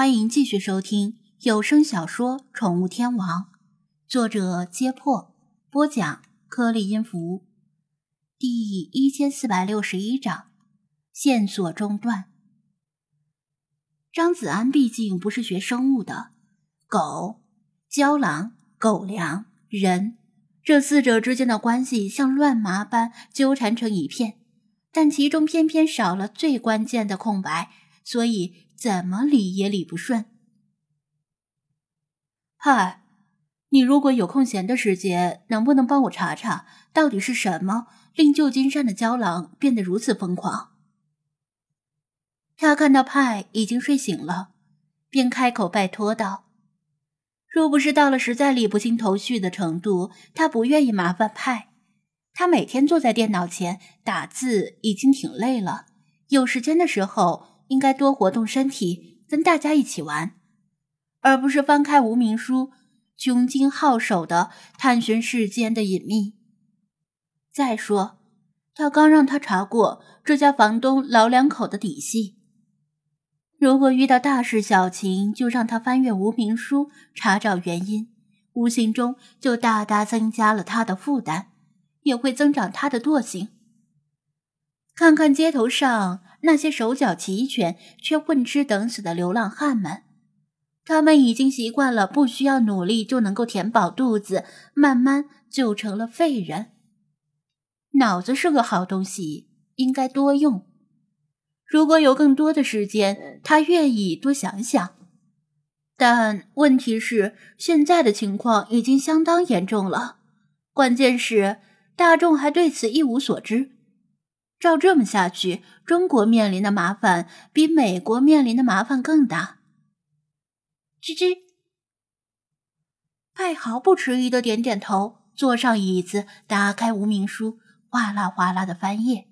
欢迎继续收听有声小说《宠物天王》，作者：揭破，播讲：颗粒音符，第一千四百六十一章：线索中断。张子安毕竟不是学生物的，狗、胶囊、狗粮、人这四者之间的关系像乱麻般纠缠成一片，但其中偏偏少了最关键的空白，所以。怎么理也理不顺。嗨，你如果有空闲的时间，能不能帮我查查，到底是什么令旧金山的胶囊变得如此疯狂？他看到派已经睡醒了，便开口拜托道：“若不是到了实在理不清头绪的程度，他不愿意麻烦派。他每天坐在电脑前打字已经挺累了，有时间的时候。”应该多活动身体，跟大家一起玩，而不是翻开无名书，穷尽好手的探寻世间的隐秘。再说，他刚让他查过这家房东老两口的底细，如果遇到大事小情，就让他翻阅无名书查找原因，无形中就大大增加了他的负担，也会增长他的惰性。看看街头上。那些手脚齐全却混吃等死的流浪汉们，他们已经习惯了不需要努力就能够填饱肚子，慢慢就成了废人。脑子是个好东西，应该多用。如果有更多的时间，他愿意多想想。但问题是，现在的情况已经相当严重了，关键是大众还对此一无所知。照这么下去，中国面临的麻烦比美国面临的麻烦更大。吱吱，派毫不迟疑的点点头，坐上椅子，打开无名书，哗啦哗啦的翻页。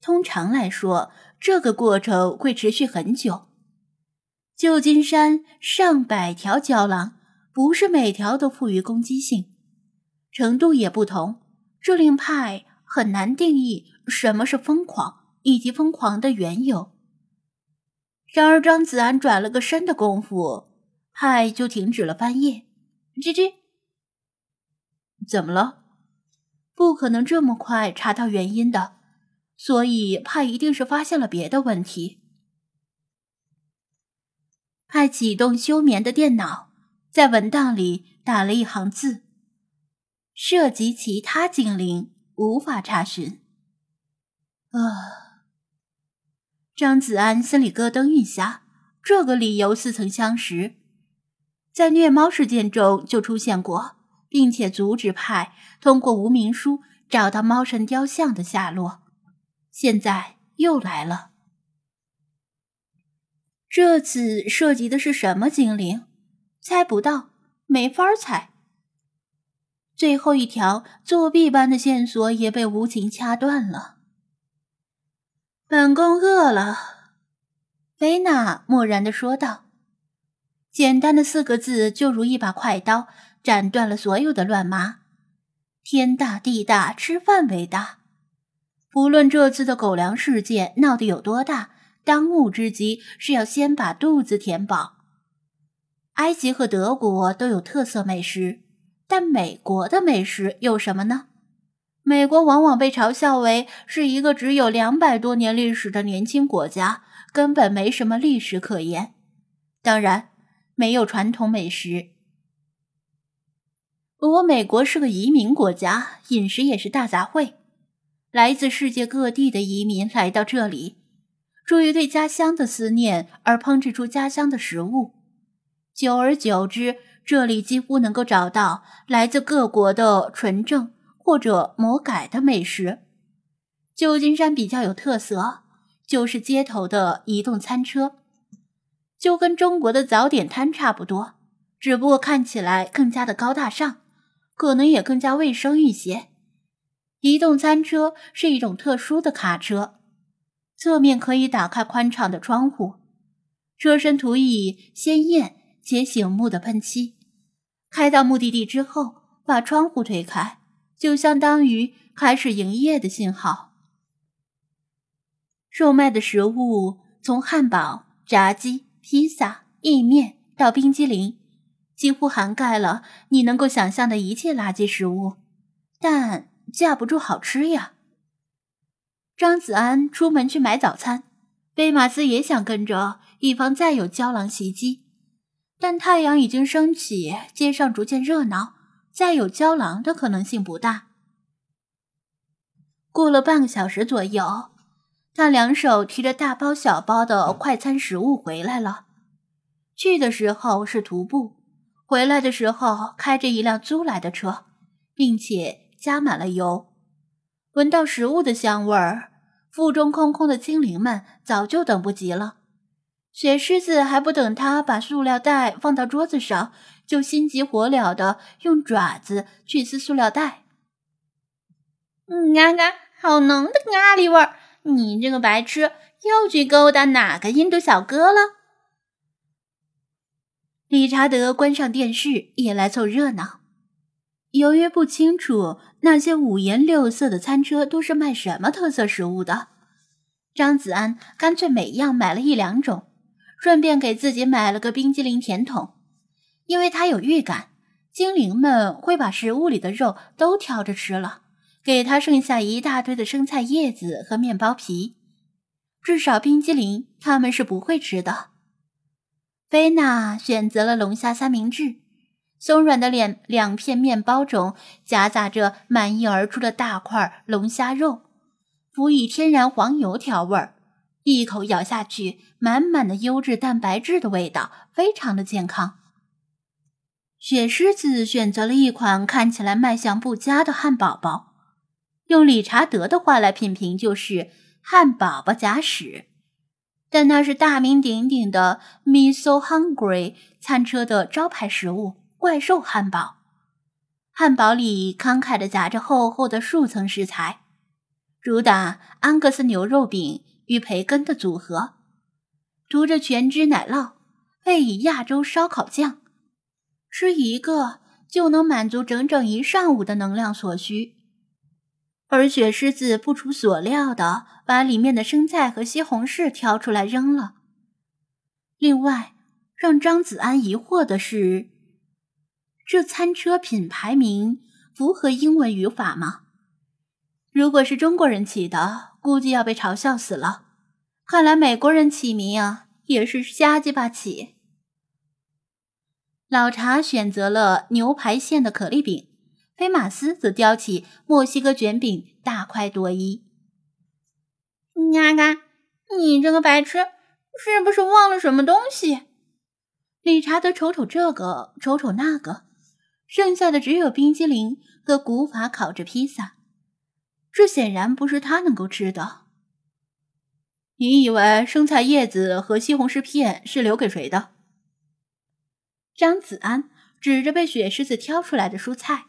通常来说，这个过程会持续很久。旧金山上百条胶囊，不是每条都富于攻击性，程度也不同，这令派。很难定义什么是疯狂，以及疯狂的缘由。然而，张子安转了个身的功夫，派就停止了翻页。吱吱，怎么了？不可能这么快查到原因的，所以派一定是发现了别的问题。派启动休眠的电脑，在文档里打了一行字：“涉及其他精灵。”无法查询。啊！张子安心里咯噔一下，这个理由似曾相识，在虐猫事件中就出现过，并且阻止派通过无名书找到猫神雕像的下落。现在又来了，这次涉及的是什么精灵？猜不到，没法猜。最后一条作弊般的线索也被无情掐断了。本宫饿了，菲娜漠然的说道。简单的四个字，就如一把快刀，斩断了所有的乱麻。天大地大，吃饭为大。不论这次的狗粮事件闹得有多大，当务之急是要先把肚子填饱。埃及和德国都有特色美食。但美国的美食有什么呢？美国往往被嘲笑为是一个只有两百多年历史的年轻国家，根本没什么历史可言。当然，没有传统美食。不过，美国是个移民国家，饮食也是大杂烩。来自世界各地的移民来到这里，出于对家乡的思念而烹制出家乡的食物，久而久之。这里几乎能够找到来自各国的纯正或者魔改的美食。旧金山比较有特色，就是街头的移动餐车，就跟中国的早点摊差不多，只不过看起来更加的高大上，可能也更加卫生一些。移动餐车是一种特殊的卡车，侧面可以打开宽敞的窗户，车身涂以鲜艳。且醒目的喷漆，开到目的地之后，把窗户推开，就相当于开始营业的信号。售卖的食物从汉堡、炸鸡、披萨、意面到冰激凌，几乎涵盖了你能够想象的一切垃圾食物，但架不住好吃呀。张子安出门去买早餐，贝马斯也想跟着，以防再有胶囊袭击。但太阳已经升起，街上逐渐热闹，再有胶囊的可能性不大。过了半个小时左右，他两手提着大包小包的快餐食物回来了。去的时候是徒步，回来的时候开着一辆租来的车，并且加满了油。闻到食物的香味儿，腹中空空的精灵们早就等不及了。雪狮子还不等他把塑料袋放到桌子上，就心急火燎的用爪子去撕塑料袋。嘎嘎，好浓的咖喱味儿！你这个白痴，又去勾搭哪个印度小哥了？理查德关上电视，也来凑热闹。由于不清楚那些五颜六色的餐车都是卖什么特色食物的，张子安干脆每样买了一两种，顺便给自己买了个冰激凌甜筒，因为他有预感，精灵们会把食物里的肉都挑着吃了，给他剩下一大堆的生菜叶子和面包皮，至少冰激凌他们是不会吃的。菲娜选择了龙虾三明治，松软的两两片面包中夹杂着满溢而出的大块龙虾肉，辅以天然黄油调味儿，一口咬下去，满满的优质蛋白质的味道，非常的健康。雪狮子选择了一款看起来卖相不佳的汉堡包，用理查德的话来品评就是“汉堡包假屎”。但那是大名鼎鼎的 “Me So Hungry” 餐车的招牌食物——怪兽汉堡。汉堡里慷慨地夹着厚厚的数层食材，主打安格斯牛肉饼与培根的组合，涂着全脂奶酪，配以亚洲烧烤酱，吃一个就能满足整整一上午的能量所需。而雪狮子不出所料的把里面的生菜和西红柿挑出来扔了。另外，让张子安疑惑的是，这餐车品牌名符合英文语法吗？如果是中国人起的，估计要被嘲笑死了。看来美国人起名啊，也是瞎鸡巴起。老茶选择了牛排馅的可丽饼。菲马斯则叼起墨西哥卷饼，大快朵颐。嘎嘎，你这个白痴，是不是忘了什么东西？理查德瞅瞅这个，瞅瞅那个，剩下的只有冰激凌和古法烤制披萨，这显然不是他能够吃的。你以为生菜叶子和西红柿片是留给谁的？张子安指着被雪狮子挑出来的蔬菜。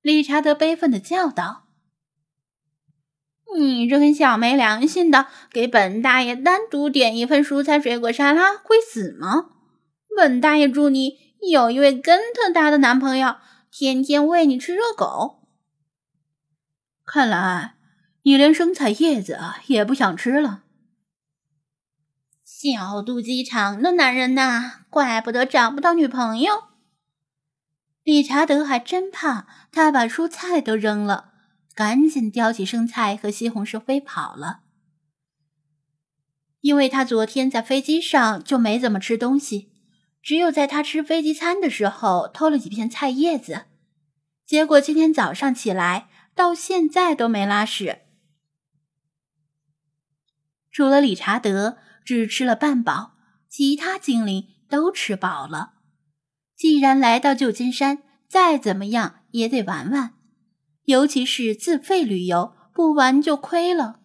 理查德悲愤的叫道：“你这个小没良心的，给本大爷单独点一份蔬菜水果沙拉会死吗？本大爷祝你有一位跟特大的男朋友，天天喂你吃热狗。看来你连生菜叶子也不想吃了。小肚鸡肠的男人呐，怪不得找不到女朋友。”理查德还真怕他把蔬菜都扔了，赶紧叼起生菜和西红柿飞跑了。因为他昨天在飞机上就没怎么吃东西，只有在他吃飞机餐的时候偷了几片菜叶子，结果今天早上起来到现在都没拉屎。除了理查德只吃了半饱，其他精灵都吃饱了。既然来到旧金山，再怎么样也得玩玩，尤其是自费旅游，不玩就亏了。